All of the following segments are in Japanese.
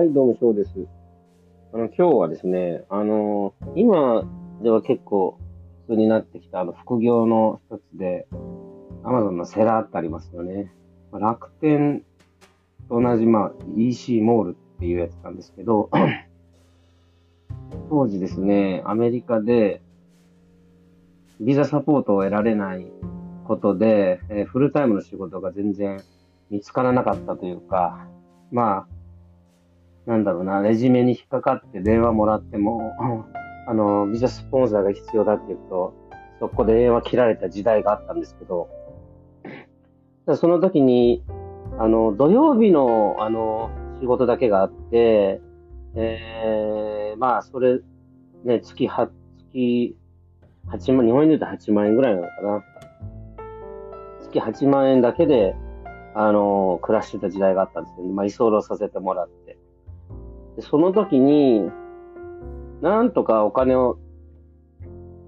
はい、どうも、翔です。あの、今日はですね、あの、今では結構普通になってきた、あの、副業の一つで、Amazon のセラーってありますよね。ま楽天と同じ、まあ、EC モールっていうやつなんですけど、当時ですね、アメリカで、ビザサポートを得られないことで、えーフルタイムの仕事が全然見つからなかったというか、まあ、なんだろうな、レジュメに引っかかって電話もらっても、あの、ビザスポンサーが必要だって言うと、そこで電話切られた時代があったんですけど、その時に、あの、土曜日の、あの、仕事だけがあって、えー、まあ、それ、ね、月は、月8万、日本円で言うと8万円ぐらいなのかな。月8万円だけで、あの、暮らしてた時代があったんですけど、まあ、居候させてもらって。でその時に、なんとかお金を、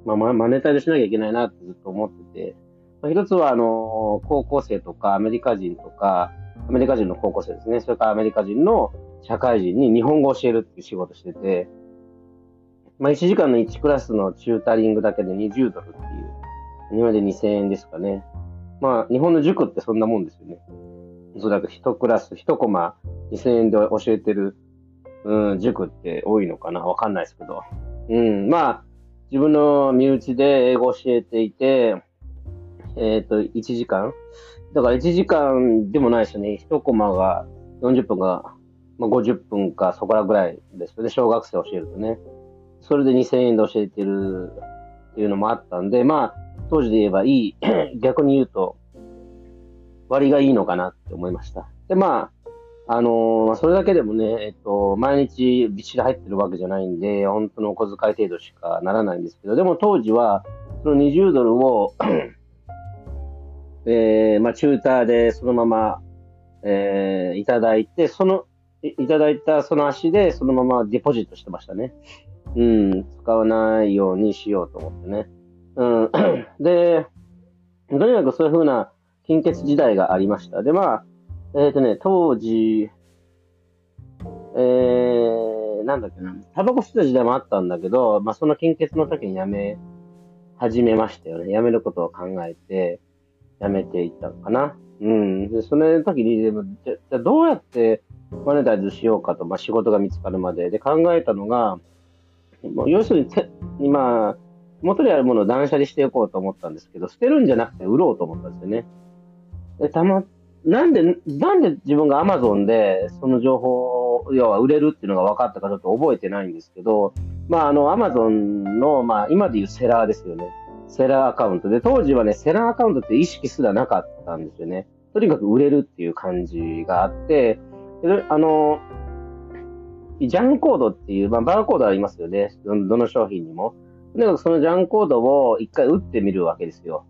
まあ、マネタイズしなきゃいけないなってずっと思ってて、まあ、一つは、あの、高校生とかアメリカ人とか、アメリカ人の高校生ですね。それからアメリカ人の社会人に日本語を教えるっていう仕事してて、まあ、1時間の1クラスのチュータリングだけで20ドルっていう、日本で2000円ですかね。まあ、日本の塾ってそんなもんですよね。おそらく1クラス、1コマ2000円で教えてる、うん、塾って多いのかな？わかんないですけど。うん、まあ、自分の身内で英語を教えていて、えっ、と、1時間？だから1時間でもないですよね。1コマが40分が、まあ、50分かそこらぐらいですよね。小学生教えるとね。それで2000円で教えてるっていうのもあったんで、まあ、当時で言えばいい、逆に言うと、割がいいのかなって思いました。で、まあ、あのーそれだけでもね、えっと、毎日びっしり入ってるわけじゃないんで、本当のお小遣い程度しかならないんですけど、でも当時は、その20ドルを、えー、まあ、チューターでそのまま、えー、いただいて、その、いただいたその足でそのままデポジットしてましたね。うん、使わないようにしようと思ってね。うん、で、とにかくそういう風な金欠時代がありました。で、まあ、えっ、とね、当時、えー、なんだっけな、タバコ吸ってた時代もあったんだけど、まあその金欠の時に辞め始めましたよね。辞めることを考えて、辞めていったのかな。うん。で、その時に、でも、じゃじゃどうやってマネタイズしようかと、まあ仕事が見つかるまで。で、考えたのが、もう要するにて、今、元にあるものを断捨離していこうと思ったんですけど、捨てるんじゃなくて売ろうと思ったんですよね。で、たま、なんで、なんで自分が Amazon でその情報、要は売れるっていうのが分かったかちょっと覚えてないんですけど、まあ、あの、Amazon の、まあ、今でいうセラーですよね。セラーアカウントで、当時はね、セラーアカウントって意識すらなかったんですよね。とにかく売れるっていう感じがあって、あの、ジャンコードっていう、まあ、バーコードありますよね。どの商品にも。とにかくそのジャンコードを一回打ってみるわけですよ。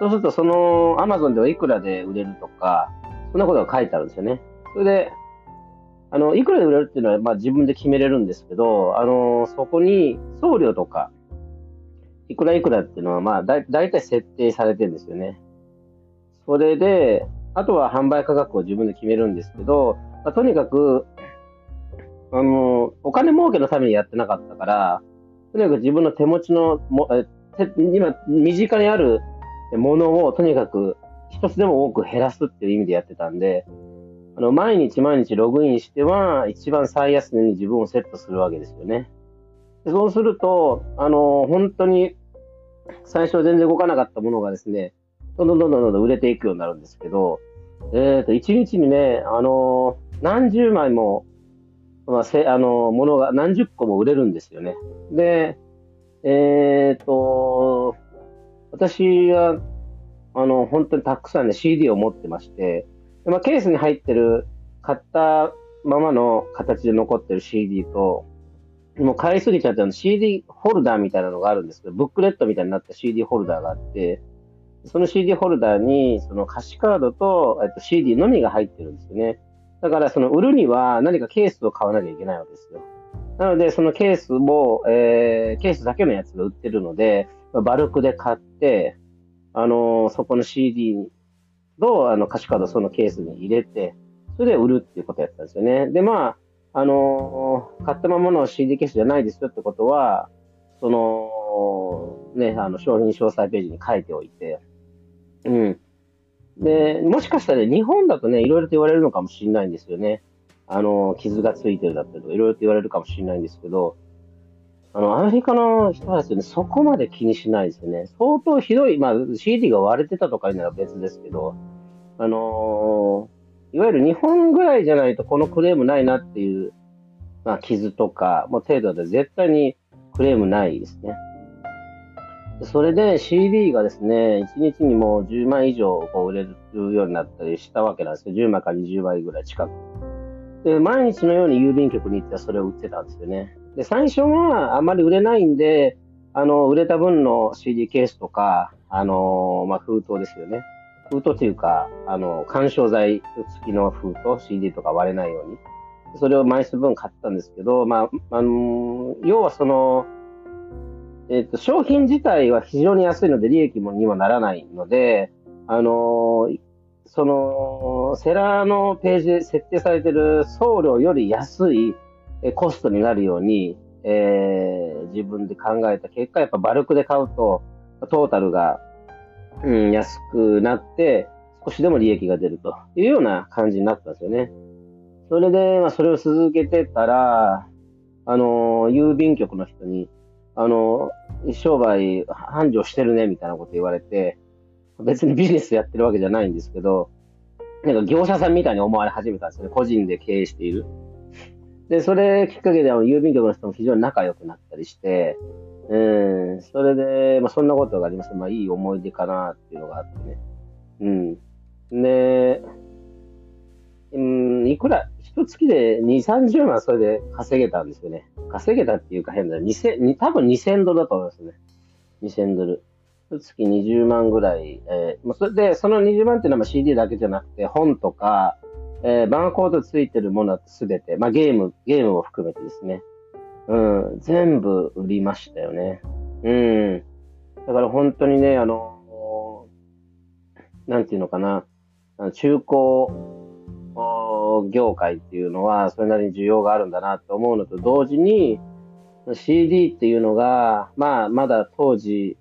そうすると、その Amazon ではいくらで売れるとか、そんなことが書いてあるんですよね。それで、あの、いくらで売れるっていうのは、まあ自分で決めれるんですけど、あの、そこに送料とか、いくらいくらっていうのは、まあ、だいだいたい設定されてるんですよね。それで、あとは販売価格を自分で決めるんですけど、まあ、とにかく、あの、お金儲けのためにやってなかったから、とにかく自分の手持ちのも、え今、身近にあるものをとにかく一つでも多く減らすっていう意味でやってたんで、あの、毎日毎日ログインしては、一番最安値に自分をセットするわけですよね。でそうすると、あの、本当に、最初は全然動かなかったものがですね、どんどんどんどんどん売れていくようになるんですけど、えっ、と、一日にね、あの、何十枚も、まあ、せ、あの、ものが何十個も売れるんですよね。で、えっ、と、私は、あの、本当にたくさんね、CD を持ってまして、まあ、ケースに入ってる、買ったままの形で残ってる CD と、もう買いすぎちゃったの CD ホルダーみたいなのがあるんですけど、ブックレットみたいになった CD ホルダーがあって、その CD ホルダーに、その歌詞カードと、えっと、CD のみが入ってるんですよね。だから、その売るには何かケースを買わなきゃいけないわけですよ。なので、そのケースも、えー、ケースだけのやつが売ってるので、バルクで買って、あのそこの CD と、あの、歌詞カードそのケースに入れて、それで売るっていうことやったんですよね。で、まあ、あのー、買ったままの CD ケースじゃないですよってことは、その、ね、あの、商品詳細ページに書いておいて、うん。で、もしかしたら日本だとね、いろいろと言われるのかもしれないんですよね。あの、傷がついてるだったりとか、いろいろと言われるかもしれないんですけど、あの、アメリカの人はですね、そこまで気にしないですよね。相当ひどい、まあ、CD が割れてたとかいうのは別ですけど、あのー、いわゆる日本ぐらいじゃないとこのクレームないなっていう、まあ、傷とか、もう程度で絶対にクレームないですね。それで CD がですね、1日にもう10万以上こう売れるようになったりしたわけなんですよ。10万から20倍ぐらい近く。で、毎日のように郵便局に行ってそれを売ってたんですよね。で、最初はあまり売れないんで、あの、売れた分の CD ケースとか、あの、まあ、封筒ですよね。封筒というか、あの、干渉剤付きの封筒、CD とか割れないように。それを枚数分買ったんですけど、まあ、あの、要はその、えっ、ー、と、商品自体は非常に安いので利益もにもならないので、あの、その、セラーのページで設定されている送料より安いえコストになるように、えー、自分で考えた結果、やっぱバルクで買うと、トータルが、うん、安くなって、少しでも利益が出るというような感じになったんですよね。それで、まあ、それを続けてたら、あの、郵便局の人に、あの、商売繁盛してるね、みたいなこと言われて、別にビジネスやってるわけじゃないんですけど、なんか業者さんみたいに思われ始めたんですよね。個人で経営している。で、それきっかけで郵便局の人も非常に仲良くなったりして、うん、それで、まあそんなことがあります。まあいい思い出かなっていうのがあってね。うん。で、うん、いくら、一月で2、30万それで稼げたんですよね。稼げたっていうか変だ。2000、多分2000ドルだと思いますね。2000ドル。月20万ぐらい。えー、それで、その20万っていうのは CD だけじゃなくて、本とか、えー、バーコードついてるものはすべて、まあ、ゲーム、ゲームを含めてですね。うん、全部売りましたよね。うん。だから本当にね、あの、なんていうのかな、中古業界っていうのは、それなりに需要があるんだなと思うのと同時に、CD っていうのが、まあ、まだ当時、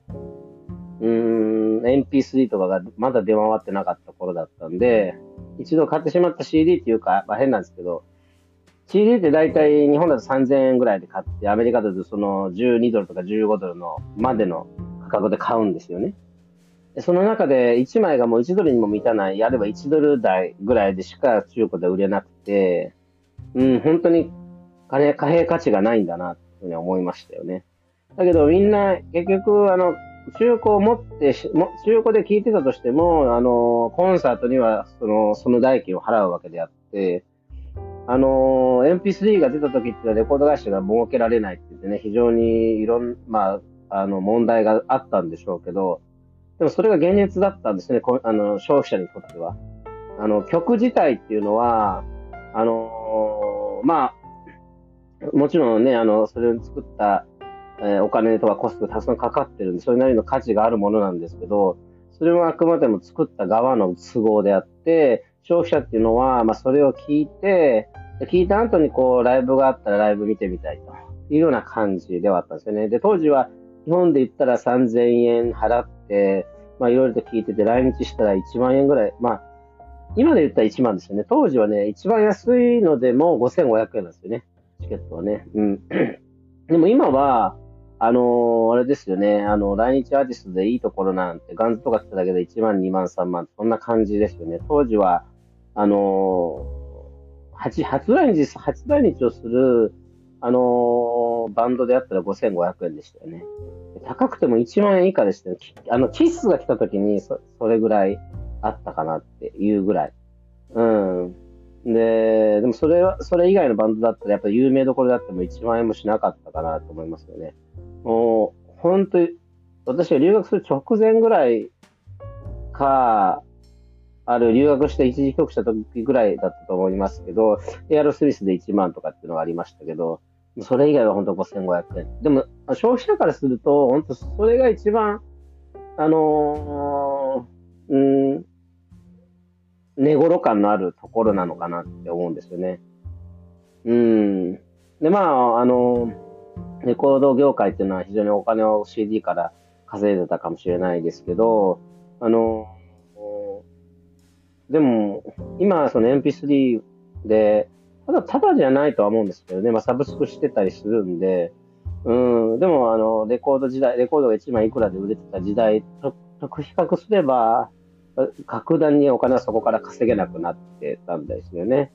うん、MP3 とかがまだ出回ってなかった頃だったんで、一度買ってしまった CD っていうか、まあ、変なんですけど、CD って大体日本だと3000円ぐらいで買って、アメリカだとその12ドルとか15ドルのまでの価格で買うんですよね。でその中で1枚がもう1ドルにも満たない、あれば1ドル台ぐらいでしか中古で売れなくて、うん、本当に金、貨幣価値がないんだな、というふうに思いましたよね。だけどみんな結局、あの、中古を持って、中古で聞いてたとしても、あの、コンサートにはその、その代金を払うわけであって、あの、MP3 が出た時っていうのはレコード会社が設けられないって言ってね、非常にいろん、まあ、あの、問題があったんでしょうけど、でもそれが現実だったんですね、あの、消費者にとっては。あの、曲自体っていうのは、あのまあ、もちろんね、あの、それを作ったえ、お金とかコストがたくさんかかってるんで、それなりの価値があるものなんですけど、それはあくまでも作った側の都合であって、消費者っていうのは、まあ、それを聞いて、聞いた後にこう、ライブがあったらライブ見てみたいというような感じではあったんですよね。で、当時は日本で言ったら3000円払って、まあ、いろいろと聞いてて、来日したら1万円ぐらい、まあ、今で言ったら1万ですよね。当時はね、一番安いのでも5500円なんですよね。チケットはね。うん。でも今は、あのー、あれですよね、あの、来日アーティストでいいところなんて、ガンズとか来ただけで1万、2万、3万、そんな感じですよね。当時は、あのー、初、初来日、初来日をする、あのー、バンドであったら5500円でしたよね。高くても1万円以下でしたね。あの、キッスが来た時にそ、それぐらいあったかなっていうぐらい。うん。で、でもそれは、それ以外のバンドだったら、やっぱ有名どころだっても1万円もしなかったかなと思いますよね。もう、本当に、私が留学する直前ぐらいか、ある留学して一時帰国した時ぐらいだったと思いますけど、エアロスミスで1万とかっていうのがありましたけど、それ以外は本当5500円。でも、消費者からすると、本当それが一番、あのー、うん、寝頃感のあるところなのかなって思うんですよね。うん。で、まあ、あの、レコード業界っていうのは非常にお金を CD から稼いでたかもしれないですけど、あの、でも、今、その MP3 で、ただ、ただじゃないとは思うんですけどね、まあ、サブスクしてたりするんで、うん、でも、あの、レコード時代、レコードが1枚いくらで売れてた時代と、と比較すれば、格段にお金はそこから稼げなくなってたんですよね。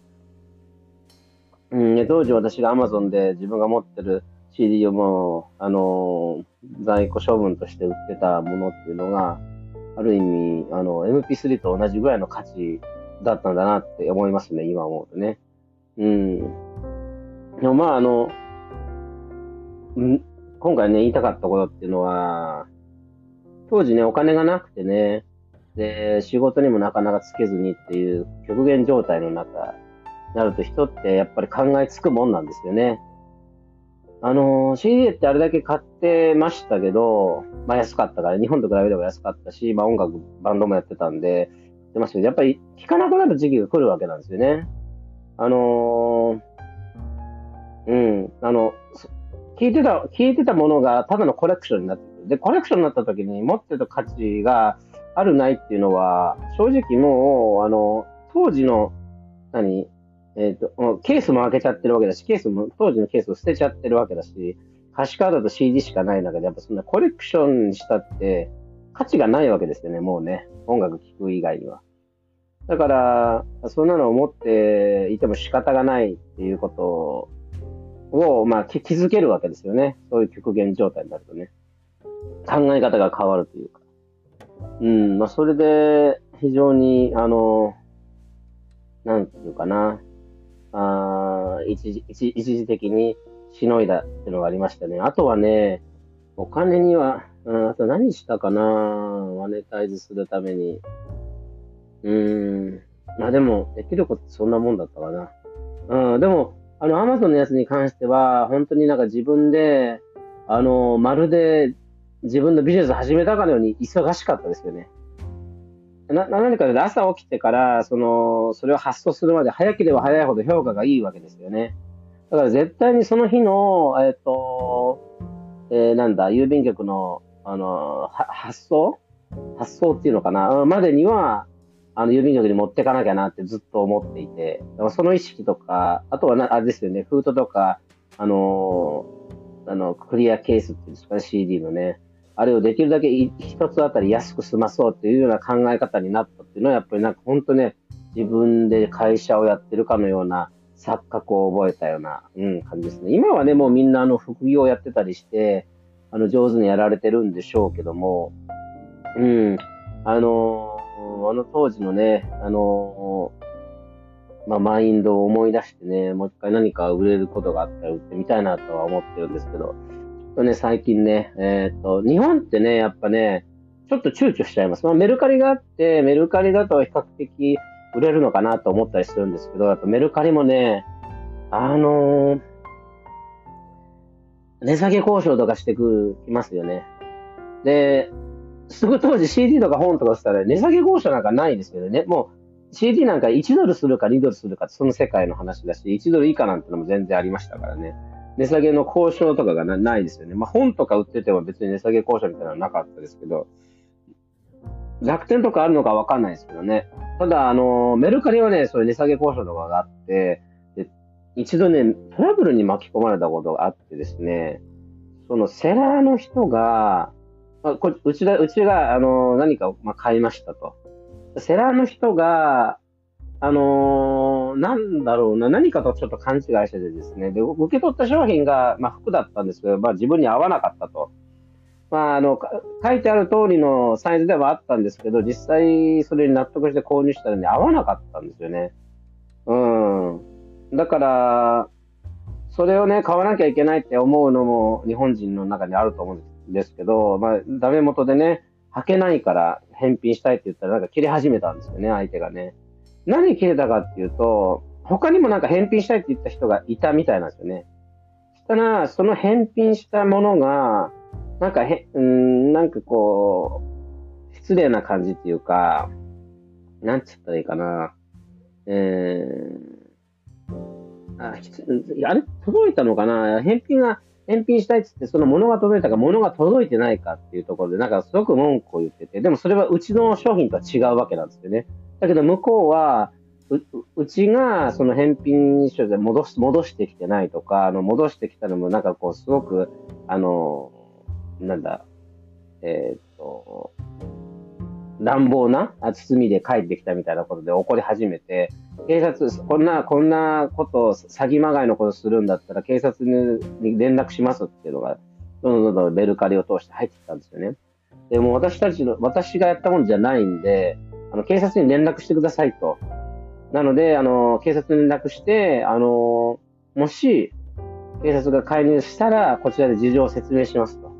うん、当時私が Amazon で自分が持ってる CD をもう、あの在庫処分として売ってたものっていうのが、ある意味、あの、MP3 と同じぐらいの価値だったんだなって思いますね、今思うとね。うん。でもまあ、あの、ん今回ね、言いたかったことっていうのは、当時ね、お金がなくてね、で、仕事にもなかなかつけずにっていう極限状態の中、なると人ってやっぱり考えつくもんなんですよね。あのー、CD ってあれだけ買ってましたけど、まあ安かったから、日本と比べれば安かったし、まあ音楽、バンドもやってたんで、ってましたけど、やっぱり聴かなくなる時期が来るわけなんですよね。あのー、うん、あの、聞いてた、聞いてたものがただのコレクションになってる。で、コレクションになった時に持ってた価値があるないっていうのは、正直もう、あの、当時の、何えっ、ー、と、ケースも開けちゃってるわけだし、ケースも、当時のケースを捨てちゃってるわけだし、歌詞カードと CD しかない中で、やっぱそんなコレクションしたって、価値がないわけですよね、もうね。音楽聴く以外には。だから、そんなのを持っていても仕方がないっていうことを、まあ、気づけるわけですよね。そういう極限状態になるとね。考え方が変わるというか。うん、まあ、それで、非常に、あの、なんていうかな。あ一時一時的にしのいだっていうのがありましたね。あとはね、お金には、うん、あと何したかなマネタイズするために。うーん。まあでも、できることそんなもんだったかな。うん、でも、あの、アマゾンのやつに関しては、本当になんか自分で、あの、まるで自分のビジネス始めたかのように忙しかったですよね。な、何かで朝起きてから、その、それを発送するまで早ければ早いほど評価がいいわけですよね。だから絶対にその日の、えっ、ー、と、えー、なんだ、郵便局の、あの、発送発送っていうのかな？までには、あの、郵便局に持ってかなきゃなってずっと思っていて、だからその意識とか、あとはな、あれですよね、封筒とか、あの、あの、クリアケースっていうんですかね、CD のね。あれをできるだけ一つあたり安く済まそうっていうような考え方になったっていうのは、やっぱりなんか本当ね、自分で会社をやってるかのような錯覚を覚えたような、うん、感じですね。今はね、もうみんなあの副業をやってたりして、あの、上手にやられてるんでしょうけども、うん、あのあの当時のね、あのまあ、マインドを思い出してね、もう一回何か売れることがあったら売ってみたいなとは思ってるんですけど、とね、最近ね、えっ、と、日本ってね、やっぱね、ちょっと躊躇しちゃいます。まあ、メルカリがあって、メルカリだと比較的売れるのかなと思ったりするんですけど、やっぱメルカリもね、あのー、値下げ交渉とかしてくきますよね。で、すぐ当時 CD とか本とかしたら値下げ交渉なんかないですけどね。もう CD なんか1ドルするか2ドルするかその世界の話だし、1ドル以下なんてのも全然ありましたからね。値下げの交渉とかがないですよね。まあ本とか売ってても別に値下げ交渉みたいなのはなかったですけど、楽天とかあるのかわかんないですけどね。ただ、あの、メルカリはね、そういう値下げ交渉とかがあって、で一度ね、トラブルに巻き込まれたことがあってですね、そのセラーの人が、まあ、こうちが、うちが、あの、何か、まあ、買いましたと。セラーの人が、あのー、なんだろうな、何かとちょっと勘違いしててですね、で、受け取った商品が、まあ、服だったんですけど、まあ、自分に合わなかったと。まあ、あの、書いてある通りのサイズではあったんですけど、実際それに納得して購入したらね、合わなかったんですよね。うん。だから、それをね、買わなきゃいけないって思うのも日本人の中にあると思うんですけど、まあ、ダメ元でね、履けないから返品したいって言ったらなんか切れ始めたんですよね、相手がね。何切れたかっていうと、他にもなんか返品したいって言った人がいたみたいなんですよね。そしたら、その返品したものが、なんかへ、うん、なんかこう、失礼な感じっていうか、なんつったらいいかな。えー、ああれ？届いたのかな？返品が、返品したいっつって、その物が届いたか、物が届いてないかっていうところで、なんかすごく文句を言ってて、でもそれはうちの商品とは違うわけなんですよね。だけど向こうは、ううちがその返品書で戻し戻してきてないとか、あの戻してきたのもなんかこうすごく、あの、なんだ、えー、っと、乱暴な包みで帰ってきたみたいなことで怒り始めて、警察、こんな、こんなこと詐欺まがいのことするんだったら警察に連絡しますっていうのが、どんどんどんどんベルカリを通して入ってきたんですよね。でも私たちの、私がやったものじゃないんで、あの、警察に連絡してくださいと。なので、あの、警察に連絡して、あの、もし、警察が介入したら、こちらで事情を説明しますと。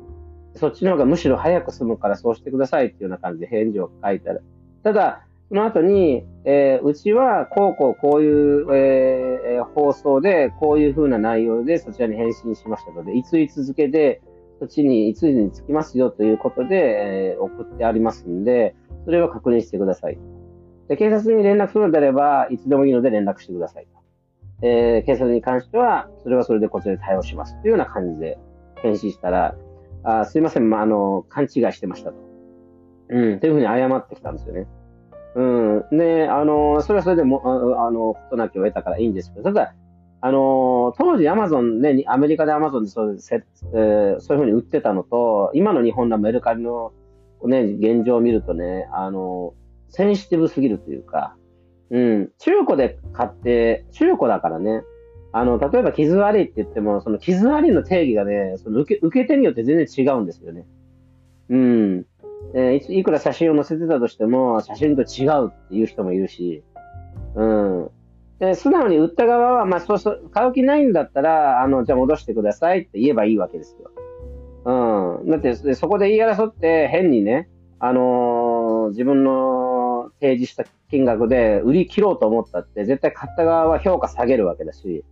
そっちの方がむしろ早く済むからそうしてくださいっていうような感じで返事を書いてある。ただ、その後に、えー、うちはこうこうこういう、えー、放送でこういう風な内容でそちらに返信しましたので、いついつ付けでそっちにいつに着きますよということで、えー、送ってありますんで、それは確認してください。で警察に連絡するのであれば、いつでもいいので連絡してください。えー、警察に関しては、それはそれでこちらで対応しますというような感じで返信したら、あすいません、まあ、あの、勘違いしてましたと。うん、というふうに謝ってきたんですよね。うん。で、あの、それはそれでも、あの、ことなきを得たからいいんですけど、ただ、あの、当時アマゾンね、アメリカでアマゾンでそうせ、えー、そういうふうに売ってたのと、今の日本のメルカリのね、現状を見るとね、あの、センシティブすぎるというか、うん、中古で買って、中古だからね、あの、例えば傷ありって言っても、その傷ありの定義がね、その受け受け手によって全然違うんですよね。うん。えー、いくら写真を載せてたとしても、写真と違うっていう人もいるし、うん。で、素直に売った側は、まあ、そうそう、買う気ないんだったら、あの、じゃあ戻してくださいって言えばいいわけですよ。うん。だって、そこで言い争って、変にね、あのー、自分の提示した金額で売り切ろうと思ったって、絶対買った側は評価下げるわけだし、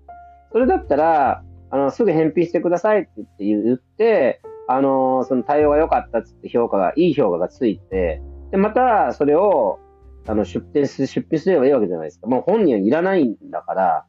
それだったら、あの、すぐ返品してくださいって言って、あの、その対応が良かったっつって評価が、いい評価がついて、で、またそれを、あの、出品す、出品すればいいわけじゃないですか。もう本人はいらないんだから、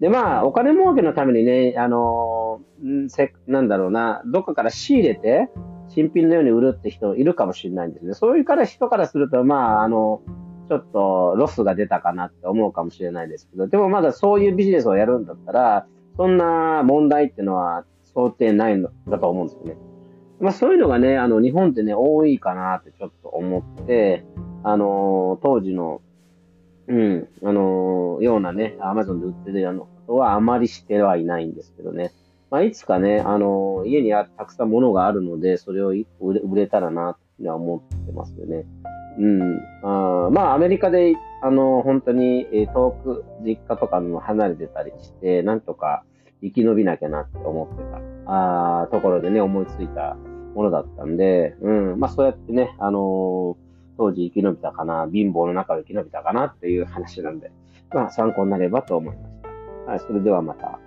で、まあ、お金儲けのためにね、あの、せ、なんだろうな、どっかから仕入れて、新品のように売るって人いるかもしれないんですね。そういうから人からすると、まあ、あの、ちょっとロスが出たかなって思うかもしれないですけど、でもまだそういうビジネスをやるんだったら、そんな問題っていうのは想定ないんだと思うんですよね。まあそういうのがね、あの日本ってね、多いかなってちょっと思って、あのー、当時の、うん、あのー、ようなね、アマゾンで売ってるようなことはあまりしてはいないんですけどね。まあいつかね、あのー、家にたくさん物があるので、それを売れ売れたらなって思ってますよね。うん。あまあアメリカで、あの、本当に遠く実家とかも離れてたりして、なんとか生き延びなきゃなって思ってた、あところでね、思いついたものだったんで、うん、まあそうやってね、あのー、当時生き延びたかな、貧乏の中で生き延びたかなっていう話なんで、まあ参考になればと思いました。はい、それではまた。